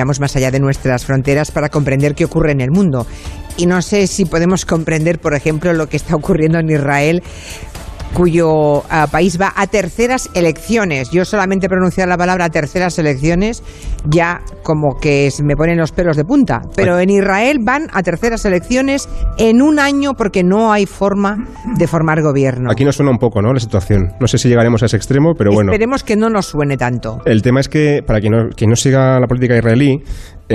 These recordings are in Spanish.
Vamos más allá de nuestras fronteras para comprender qué ocurre en el mundo. Y no sé si podemos comprender, por ejemplo, lo que está ocurriendo en Israel cuyo ah, país va a terceras elecciones. Yo solamente pronunciar la palabra terceras elecciones ya como que me ponen los pelos de punta. Pero en Israel van a terceras elecciones en un año porque no hay forma de formar gobierno. Aquí nos suena un poco, ¿no? La situación. No sé si llegaremos a ese extremo, pero bueno. Esperemos que no nos suene tanto. El tema es que, para quien no, quien no siga la política israelí,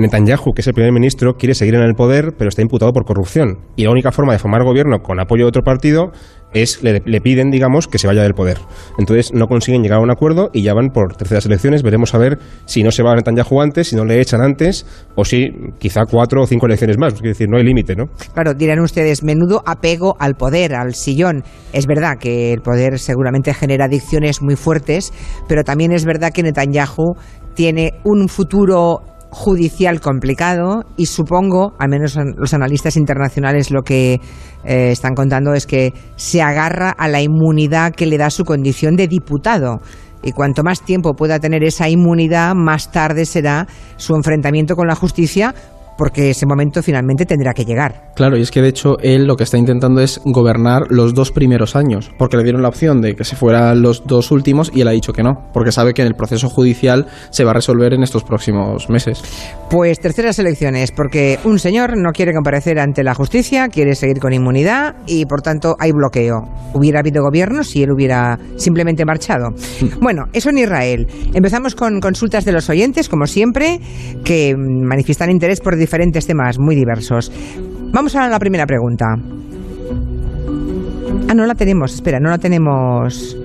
Netanyahu, que es el primer ministro, quiere seguir en el poder, pero está imputado por corrupción. Y la única forma de formar gobierno con apoyo de otro partido es, le, le, piden, digamos, que se vaya del poder. Entonces no consiguen llegar a un acuerdo y ya van por terceras elecciones. Veremos a ver si no se va Netanyahu antes, si no le echan antes, o si quizá cuatro o cinco elecciones más. Es decir, no hay límite, ¿no? Claro, dirán ustedes, menudo apego al poder, al sillón. Es verdad que el poder seguramente genera adicciones muy fuertes, pero también es verdad que Netanyahu tiene un futuro judicial complicado y supongo, al menos los analistas internacionales lo que eh, están contando es que se agarra a la inmunidad que le da su condición de diputado. Y cuanto más tiempo pueda tener esa inmunidad, más tarde será su enfrentamiento con la justicia porque ese momento finalmente tendrá que llegar. Claro, y es que de hecho él lo que está intentando es gobernar los dos primeros años, porque le dieron la opción de que se fueran los dos últimos y él ha dicho que no, porque sabe que en el proceso judicial se va a resolver en estos próximos meses. Pues terceras elecciones, porque un señor no quiere comparecer ante la justicia, quiere seguir con inmunidad y por tanto hay bloqueo. Hubiera habido gobierno si él hubiera simplemente marchado. bueno, eso en Israel. Empezamos con consultas de los oyentes, como siempre, que manifiestan interés por diferentes temas muy diversos. Vamos a la primera pregunta. Ah, no la tenemos, espera, no la tenemos.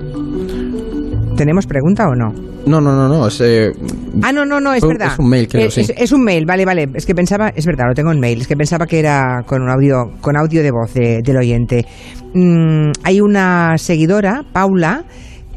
¿Tenemos pregunta o no? No, no, no, no. Es, eh, ah, no, no, no, es verdad. Es un mail, creo, es, sí. es, es, un mail, vale, vale. Es que pensaba, es verdad, lo tengo en mail. Es que pensaba que era con un audio, con audio de voz de, del oyente. Mm, hay una seguidora, Paula,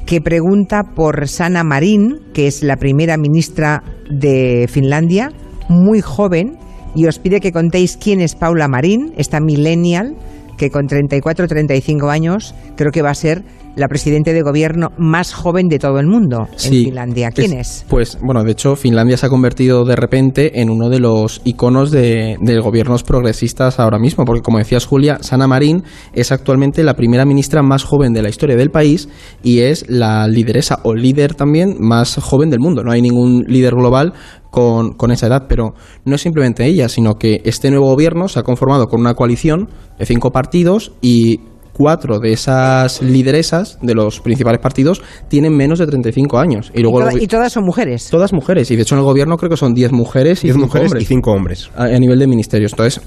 que pregunta por Sana Marín, que es la primera ministra de Finlandia, muy joven, y os pide que contéis quién es Paula Marín, esta millennial, que con 34 o 35 años creo que va a ser la presidenta de gobierno más joven de todo el mundo en Finlandia. ¿Quién es? es? Pues bueno, de hecho Finlandia se ha convertido de repente en uno de los iconos de, de gobiernos progresistas ahora mismo, porque como decías Julia, Sana Marín es actualmente la primera ministra más joven de la historia del país y es la lideresa o líder también más joven del mundo. No hay ningún líder global con, con, esa edad, pero no es simplemente ella, sino que este nuevo gobierno se ha conformado con una coalición de cinco partidos y cuatro de esas lideresas de los principales partidos tienen menos de 35 años. Y, luego y, toda, y todas son mujeres. Todas mujeres, y de hecho en el gobierno creo que son 10 mujeres y 10 cinco mujeres hombres y 5 hombres. A, a nivel de ministerios. Entonces,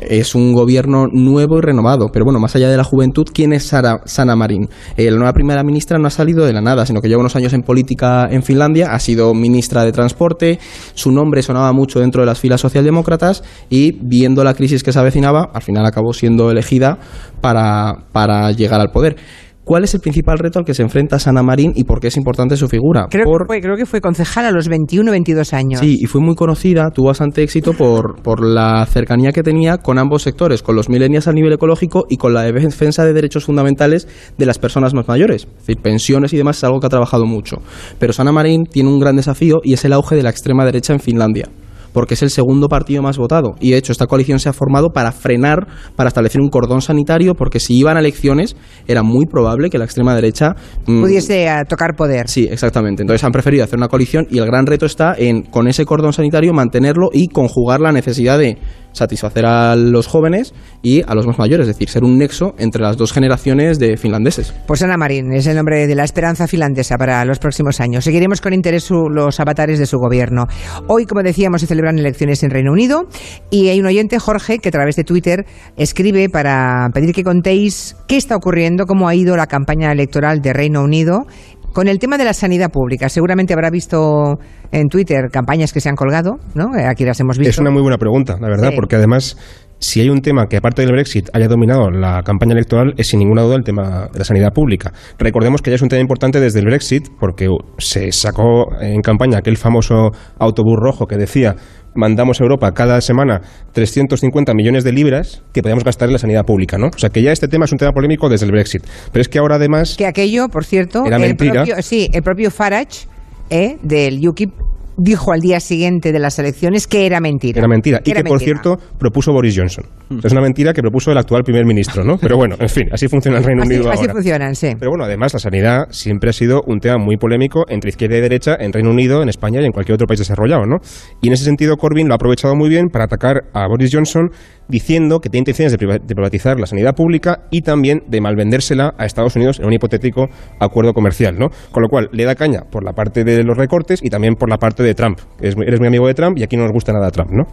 es un gobierno nuevo y renovado. Pero bueno, más allá de la juventud, ¿quién es Sara, Sana Marín? La nueva primera ministra no ha salido de la nada, sino que lleva unos años en política en Finlandia, ha sido ministra de Transporte, su nombre sonaba mucho dentro de las filas socialdemócratas y viendo la crisis que se avecinaba, al final acabó siendo elegida para, para llegar al poder. ¿Cuál es el principal reto al que se enfrenta Sana Marín y por qué es importante su figura? Creo, por... que, fue, creo que fue concejal a los 21 22 años. Sí, y fue muy conocida, tuvo bastante éxito por, por la cercanía que tenía con ambos sectores, con los millennials a nivel ecológico y con la defensa de derechos fundamentales de las personas más mayores. Es decir, pensiones y demás es algo que ha trabajado mucho. Pero Sana Marín tiene un gran desafío y es el auge de la extrema derecha en Finlandia porque es el segundo partido más votado. Y de hecho, esta coalición se ha formado para frenar, para establecer un cordón sanitario, porque si iban a elecciones, era muy probable que la extrema derecha. Mmm, pudiese uh, tocar poder. Sí, exactamente. Entonces han preferido hacer una coalición y el gran reto está en, con ese cordón sanitario, mantenerlo y conjugar la necesidad de satisfacer a los jóvenes y a los más mayores, es decir, ser un nexo entre las dos generaciones de finlandeses. Pues Ana Marín es el nombre de la esperanza finlandesa para los próximos años. Seguiremos con interés su, los avatares de su gobierno. Hoy, como decíamos, se celebran elecciones en Reino Unido y hay un oyente, Jorge, que a través de Twitter escribe para pedir que contéis qué está ocurriendo, cómo ha ido la campaña electoral de Reino Unido con el tema de la sanidad pública, seguramente habrá visto en Twitter campañas que se han colgado, ¿no? Aquí las hemos visto. Es una muy buena pregunta, la verdad, sí. porque además si hay un tema que aparte del Brexit haya dominado la campaña electoral es sin ninguna duda el tema de la sanidad pública. Recordemos que ya es un tema importante desde el Brexit porque se sacó en campaña aquel famoso autobús rojo que decía mandamos a Europa cada semana 350 millones de libras que podemos gastar en la sanidad pública, ¿no? O sea que ya este tema es un tema polémico desde el Brexit. Pero es que ahora además... Que aquello, por cierto, era el mentira. propio, sí, el propio Farage eh, del UKIP dijo al día siguiente de las elecciones que era mentira. Era mentira. y que, por cierto, propuso Boris Johnson. Es una mentira que propuso el actual primer ministro, ¿no? Pero bueno, en fin, así funciona el Reino Unido Así funcionan, sí. Pero bueno, además la sanidad siempre ha sido un tema muy polémico entre izquierda y derecha en Reino Unido, en España y en cualquier otro país desarrollado, ¿no? Y en ese sentido Corbyn lo ha aprovechado muy bien para atacar a Boris Johnson diciendo que tiene intenciones de privatizar la sanidad pública y también de malvendérsela a Estados Unidos en un hipotético acuerdo comercial, ¿no? Con lo cual le da caña por la parte de los recortes y también por la parte de Trump. Eres muy amigo de Trump y aquí no nos gusta nada Trump, ¿no?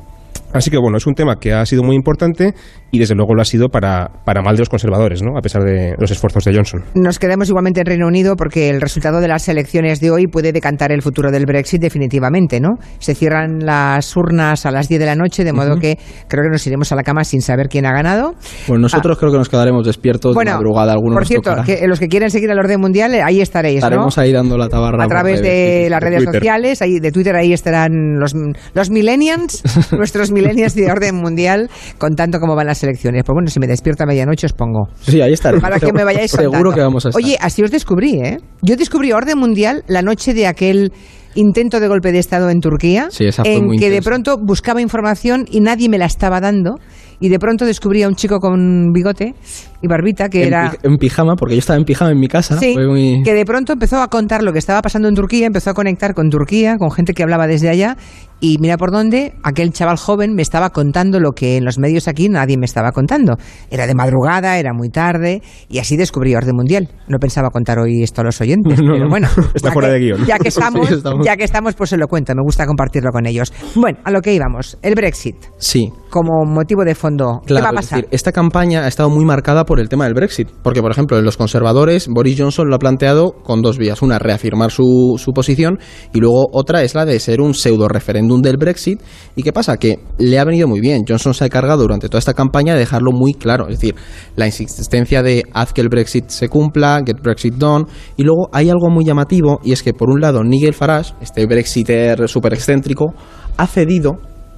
Así que bueno, es un tema que ha sido muy importante y desde luego lo ha sido para, para mal de los conservadores, ¿no? a pesar de los esfuerzos de Johnson. Nos quedamos igualmente en Reino Unido porque el resultado de las elecciones de hoy puede decantar el futuro del Brexit definitivamente. ¿no? Se cierran las urnas a las 10 de la noche, de modo que creo que nos iremos a la cama sin saber quién ha ganado. Bueno, nosotros ah. creo que nos quedaremos despiertos de madrugada. Algunos por cierto, que los que quieren seguir al orden mundial, ahí estaréis. Estaremos ahí dando la tabarra. A través de las redes sociales, ahí, de Twitter, ahí estarán los, los millennials, nuestros millennials de orden mundial contando cómo van las elecciones. Pues bueno, si me despierto a medianoche os pongo. Sí, ahí estaré. Para que me vayáis Seguro que vamos a estar. Oye, así os descubrí, ¿eh? Yo descubrí orden mundial la noche de aquel intento de golpe de Estado en Turquía, sí, esa en que de pronto buscaba información y nadie me la estaba dando y de pronto descubrí a un chico con bigote y barbita que era... en pijama, porque yo estaba en pijama en mi casa. Sí, que de pronto empezó a contar lo que estaba pasando en Turquía, empezó a conectar con Turquía, con gente que hablaba desde allá y mira por dónde aquel chaval joven me estaba contando lo que en los medios aquí nadie me estaba contando. Era de madrugada, era muy tarde y así descubrí Orden Mundial. No pensaba contar hoy esto a los oyentes, pero bueno. Está fuera de guion. Ya que, estamos, ya que estamos, pues se lo cuento. Me gusta compartirlo con ellos. Bueno, a lo que íbamos. El Brexit. Sí. Como motivo de fondo. ¿Qué va a pasar? esta campaña ha estado muy marcada por el tema del Brexit. Porque, por ejemplo, en los conservadores, Boris Johnson lo ha planteado con dos vías. Una, reafirmar su, su posición y luego otra es la de ser un pseudo referéndum del Brexit. ¿Y qué pasa? Que le ha venido muy bien. Johnson se ha encargado durante toda esta campaña de dejarlo muy claro. Es decir, la insistencia de haz que el Brexit se cumpla, get Brexit done. Y luego hay algo muy llamativo y es que, por un lado, Nigel Farage, este Brexiter súper excéntrico, ha cedido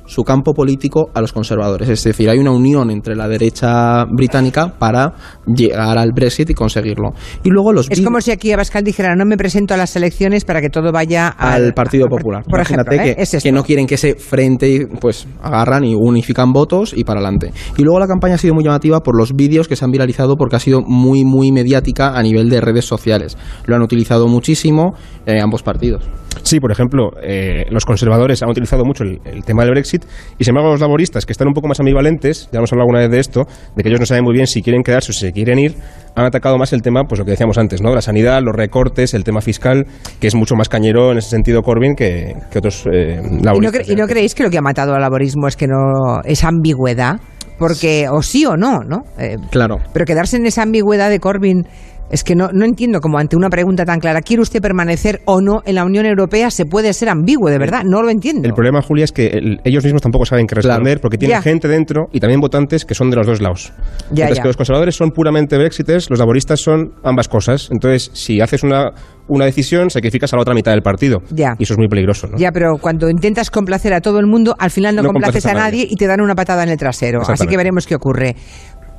su campo político a los conservadores. Es decir, hay una unión entre la derecha británica para llegar al Brexit y conseguirlo. Y luego los es como si aquí Abascal dijera no me presento a las elecciones para que todo vaya al, Partido Popular. Por Imagínate ejemplo, que, ¿eh? que, no quieren que ese frente pues agarran y unifican votos y para adelante. Y luego la campaña ha sido muy llamativa por los vídeos que se han viralizado porque ha sido muy muy mediática a nivel de redes sociales. Lo han utilizado muchísimo eh, ambos partidos. Sí, por ejemplo, eh, los conservadores han utilizado mucho el, tema del Brexit y sin embargo los laboristas, que están un poco más ambivalentes, ya hemos hablado alguna vez de esto, de que ellos no saben muy bien si quieren quedarse o si se quieren ir, han atacado más el tema, pues lo que decíamos antes, ¿no? La sanidad, los recortes, el tema fiscal, que es mucho más cañero en ese sentido Corbyn que, otros eh, laboristas. ¿Y no, creéis que lo que ha matado al laborismo es que no esa ambigüedad? Porque o sí o no, ¿no? Eh, claro. Pero quedarse en esa ambigüedad de Corbyn es que no, no entiendo cómo ante una pregunta tan clara, ¿quiere usted permanecer o no en la Unión Europea? Se puede ser ambiguo, de verdad, no lo entiendo. El problema, Julia, es que ellos mismos tampoco saben qué responder porque tienen gente dentro y también votantes que son de los dos lados. Ya, Entonces, que los conservadores son puramente brexiters, los laboristas son ambas cosas. Entonces, si haces una, una decisión, sacrificas a la otra mitad del partido. Ya. Y eso es muy peligroso, ¿no? Ya, pero cuando intentas complacer a todo el mundo, al final no, complaces, a, nadie. y te dan una patada en el trasero. Así que veremos qué ocurre.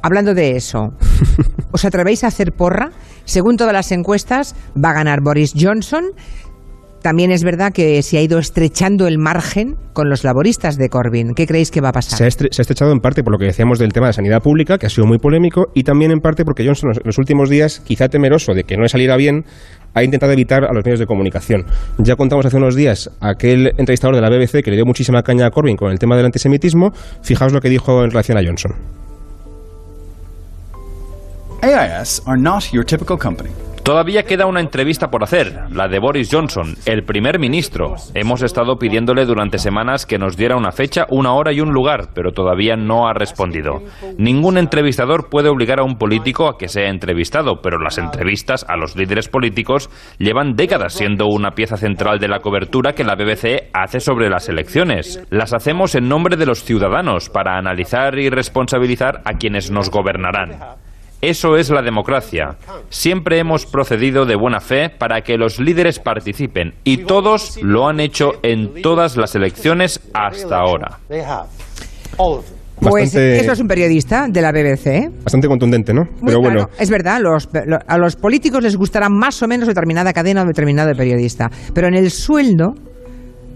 Hablando de eso, ¿os atrevéis a hacer porra? Según todas las encuestas, va a ganar Boris Johnson. También es verdad que se ha ido estrechando el margen con los laboristas de Corbyn. ¿Qué creéis que va a pasar? Se ha, estrechado en parte por lo que decíamos del tema de sanidad pública, que ha sido muy polémico, y también en parte porque Johnson en los últimos días, quizá temeroso de que no le saliera bien, ha intentado evitar a los medios de comunicación. Ya contamos hace unos días aquel entrevistador de la BBC que le dio muchísima caña a Corbyn con el tema del antisemitismo. Fijaos lo que dijo en relación a Johnson. Are not your typical company. Todavía queda una entrevista por hacer, la de Boris Johnson, el primer ministro. Hemos estado pidiéndole durante semanas que nos diera una fecha, una hora y un lugar, pero todavía no ha respondido. Ningún entrevistador puede obligar a un político a que sea entrevistado, pero las entrevistas a los líderes políticos llevan décadas siendo una pieza central de la cobertura que la BBC hace sobre las elecciones. Las hacemos en nombre de los ciudadanos, para analizar y responsabilizar a quienes nos gobernarán. Eso es la democracia. Siempre hemos procedido de buena fe para que los líderes participen y todos lo han hecho en todas las elecciones hasta ahora. Pues eso es un periodista de la BBC. ¿eh? Bastante contundente, ¿no? Pero bueno. Es verdad, a los políticos les gustará más o menos determinada cadena o determinado periodista. Pero en el sueldo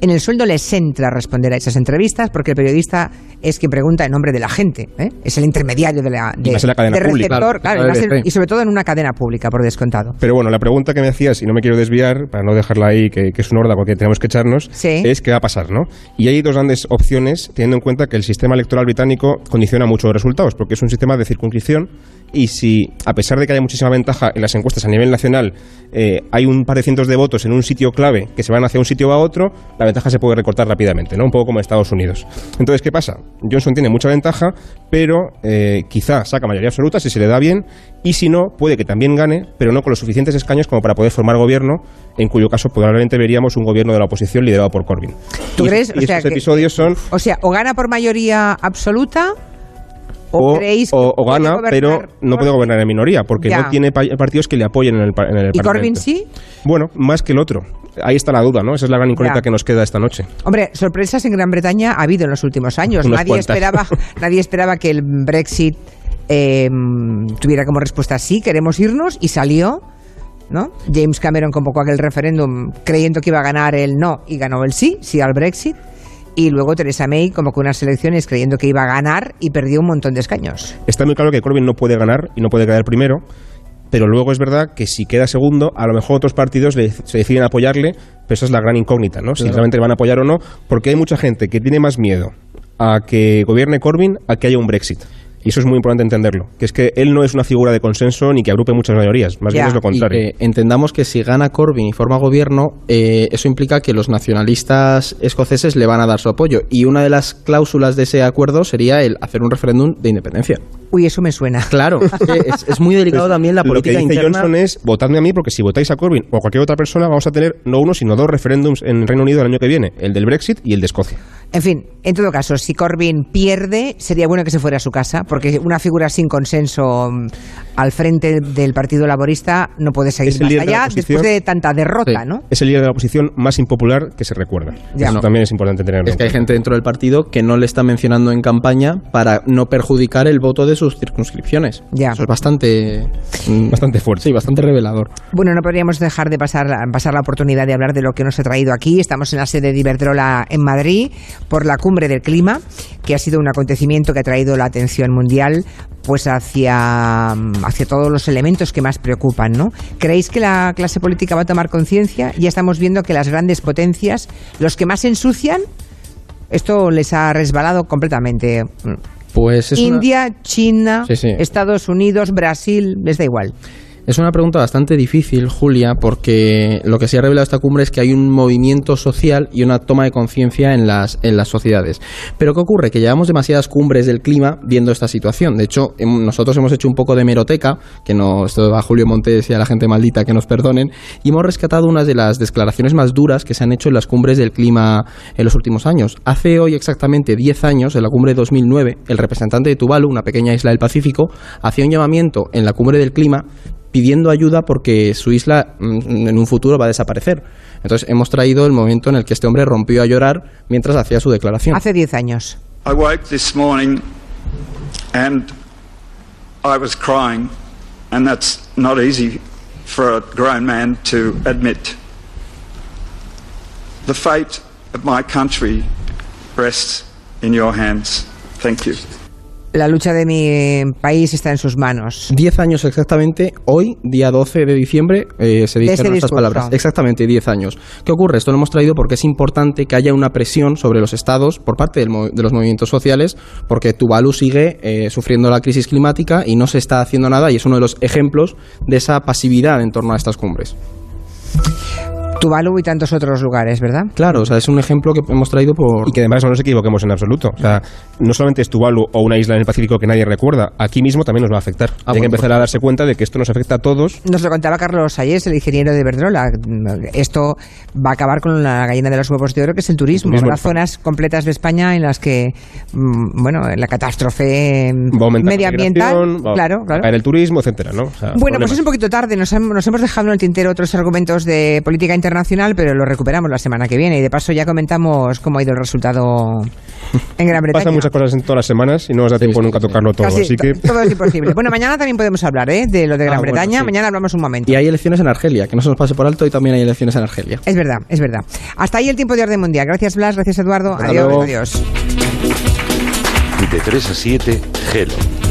en el sueldo les entra responder a esas entrevistas porque el periodista es quien pregunta en nombre de la gente, ¿eh? es el intermediario de la, de, la cadena pública, claro, y, sobre todo en una cadena pública, por descontado. Pero bueno, la pregunta que me hacías, y no me quiero desviar, para no dejarla ahí, que, es un órdago que tenemos que echarnos, es qué va a pasar, ¿no? Y hay dos grandes opciones, teniendo en cuenta que el sistema electoral británico condiciona mucho los resultados, porque es un sistema de circunscripción y si, a pesar de que haya muchísima ventaja en las encuestas a nivel nacional, eh, hay un par de cientos de votos en un sitio clave que se van hacia un sitio o a otro, la ventaja se puede recortar rápidamente, ¿no? Un poco como en Estados Unidos. Entonces, ¿qué pasa? Johnson tiene mucha ventaja, pero eh, quizá saca mayoría absoluta si se le da bien, y si no, puede que también gane, pero no con los suficientes escaños como para poder formar gobierno, en cuyo caso probablemente veríamos un gobierno de la oposición liderado por Corbyn. ¿Tú crees? Y, estos episodios son... O sea, o gana por mayoría absoluta o, gana, pero no puede gobernar en minoría, porque no tiene partidos que le apoyen en el, en el ¿Y Corbyn sí? Bueno, más que el otro. Ahí está la duda, ¿no? Esa es la gran incógnita que nos queda esta noche. Hombre, sorpresas en Gran Bretaña ha habido en los últimos años. nadie esperaba, nadie esperaba que el Brexit em, tuviera como respuesta sí, queremos irnos, y salió. ¿No? James Cameron convocó aquel referéndum creyendo que iba a ganar el no y ganó el sí, sí al Brexit y luego Teresa May que unas elecciones creyendo que iba a ganar y perdió un montón de escaños. Está muy claro que Corbyn no puede ganar y no puede quedar primero, pero luego es verdad que si queda segundo, a lo mejor otros partidos se deciden apoyarle, pero esa es la gran incógnita, ¿no? Si realmente le van a apoyar o no, porque hay mucha gente que tiene más miedo a que gobierne Corbyn a que haya un Brexit. Y eso es muy importante entenderlo, que es que él no es una figura de consenso ni que agrupe muchas mayorías, más bien es lo contrario. entendamos que si gana Corbyn y forma gobierno, eh, eso implica que los nacionalistas escoceses le van a dar su apoyo. Y una de las cláusulas de ese acuerdo sería el hacer un referéndum de independencia. Uy, eso me suena. Claro, es, muy delicado pues también la política Lo que dice Johnson es, votadme a mí, porque si votáis a Corbyn o a cualquier otra persona, vamos a tener no uno, sino dos referéndums en Reino Unido el año que viene, el del Brexit y el de Escocia. En fin, en todo caso, si Corbyn pierde, sería bueno que se fuera a su casa, porque una figura sin consenso mm, al frente del Partido Laborista no puede seguir más allá después de tanta derrota, ¿no? Es el líder de la oposición más impopular que se recuerda. Eso también es importante tenerlo. Es que hay gente dentro del partido que no le está mencionando en campaña para no perjudicar el voto de sus circunscripciones. Ya. Eso es bastante, mm, bastante fuerte. Sí, bastante revelador. Bueno, no podríamos dejar de pasar, pasar la oportunidad de hablar de lo que nos ha traído aquí. Estamos en la sede de Iberdrola en Madrid por la cumbre del clima, que ha sido un acontecimiento que ha traído la atención mundial pues hacia, hacia todos los elementos que más preocupan, ¿no? ¿Creéis que la clase política va a tomar conciencia? Ya estamos viendo que las grandes potencias, los que más ensucian, esto les ha resbalado completamente. Pues India, China, Estados Unidos, Brasil, les da igual. Es una pregunta bastante difícil, Julia, porque lo que se ha revelado esta cumbre es que hay un movimiento social y una toma de conciencia en las, en las sociedades. Pero ¿qué ocurre? Que llevamos demasiadas cumbres del clima viendo esta situación. De hecho, nosotros hemos hecho un poco de meroteca, que no, esto va a Julio Montes y a la gente maldita que nos perdonen, y hemos rescatado unas de las declaraciones más duras que se han hecho en las cumbres del clima en los últimos años. Hace hoy exactamente 10 años, en la cumbre de 2009, el representante de Tuvalu, una pequeña isla del Pacífico, hacía un llamamiento en la cumbre del clima pidiendo ayuda porque su isla mm, en un futuro va a desaparecer. Entonces hemos traído el momento en el que este hombre rompió a llorar mientras hacía su declaración. Hace 10 años. I woke this morning and I was crying and that's not easy for a grown man to admit. The fate of my country rests in your hands. Thank you la lucha de mi país está en sus manos. Diez años exactamente, hoy, día 12 de diciembre, eh, se dijeron estas palabras. Exactamente, diez años. ¿Qué ocurre? Esto lo hemos traído porque es importante que haya una presión sobre los estados por parte de los movimientos sociales, porque Tuvalu sigue eh, sufriendo la crisis climática y no se está haciendo nada, y es uno de los ejemplos de esa pasividad en torno a estas cumbres. Tuvalu y tantos otros lugares, ¿verdad? Claro, o sea, es un ejemplo que hemos traído por... Y que además no nos equivoquemos en absoluto. O sea, no solamente es Tuvalu o una isla en el Pacífico que nadie recuerda, aquí mismo también nos va a afectar. Ah, Hay que empezar a darse cuenta de que esto nos afecta a todos. Nos lo contaba Carlos Ayes, el ingeniero de Verdrola. Esto va a acabar con la gallina de los huevos de oro, que es el turismo. Las zonas completas de España en las que, mm, bueno, la catástrofe medioambiental, claro, claro. el turismo, etcétera, ¿no? bueno, pues es un poquito tarde. Nos, nos hemos dejado en el tintero otros argumentos de política internacional, pero lo recuperamos la semana que viene. Y de paso ya comentamos cómo ha ido el resultado en Gran Bretaña. Pasan muchas cosas en todas las semanas y no nos da tiempo nunca a tocarlo todo, así que... Todo es imposible. Bueno, mañana también podemos hablar ¿eh? de lo de Gran ah, Bretaña. Mañana hablamos un momento. Y hay elecciones en Argelia, que no se nos pase por alto, y también hay elecciones en Argelia. Es verdad, es verdad. Hasta ahí el tiempo de orden mundial. Gracias, Blas. Gracias, Eduardo. adiós, adiós. De 3 a 7, Gelo.